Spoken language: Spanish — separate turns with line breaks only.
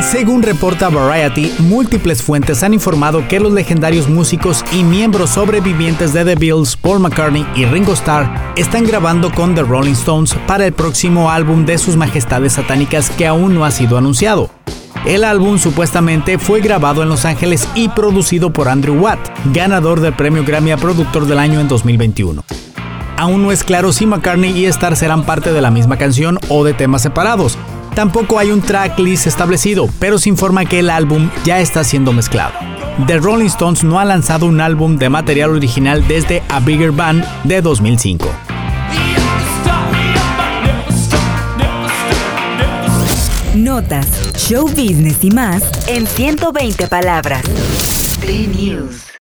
Según reporta Variety, múltiples fuentes han informado que los legendarios músicos y miembros sobrevivientes de The Beatles, Paul McCartney y Ringo Starr, están grabando con The Rolling Stones para el próximo álbum de sus majestades satánicas que aún no ha sido anunciado. El álbum supuestamente fue grabado en Los Ángeles y producido por Andrew Watt, ganador del premio Grammy a Productor del Año en 2021. Aún no es claro si McCartney y Starr serán parte de la misma canción o de temas separados. Tampoco hay un tracklist establecido, pero se informa que el álbum ya está siendo mezclado. The Rolling Stones no ha lanzado un álbum de material original desde A Bigger Band de 2005.
Notas, show business y más en 120 palabras. Play News.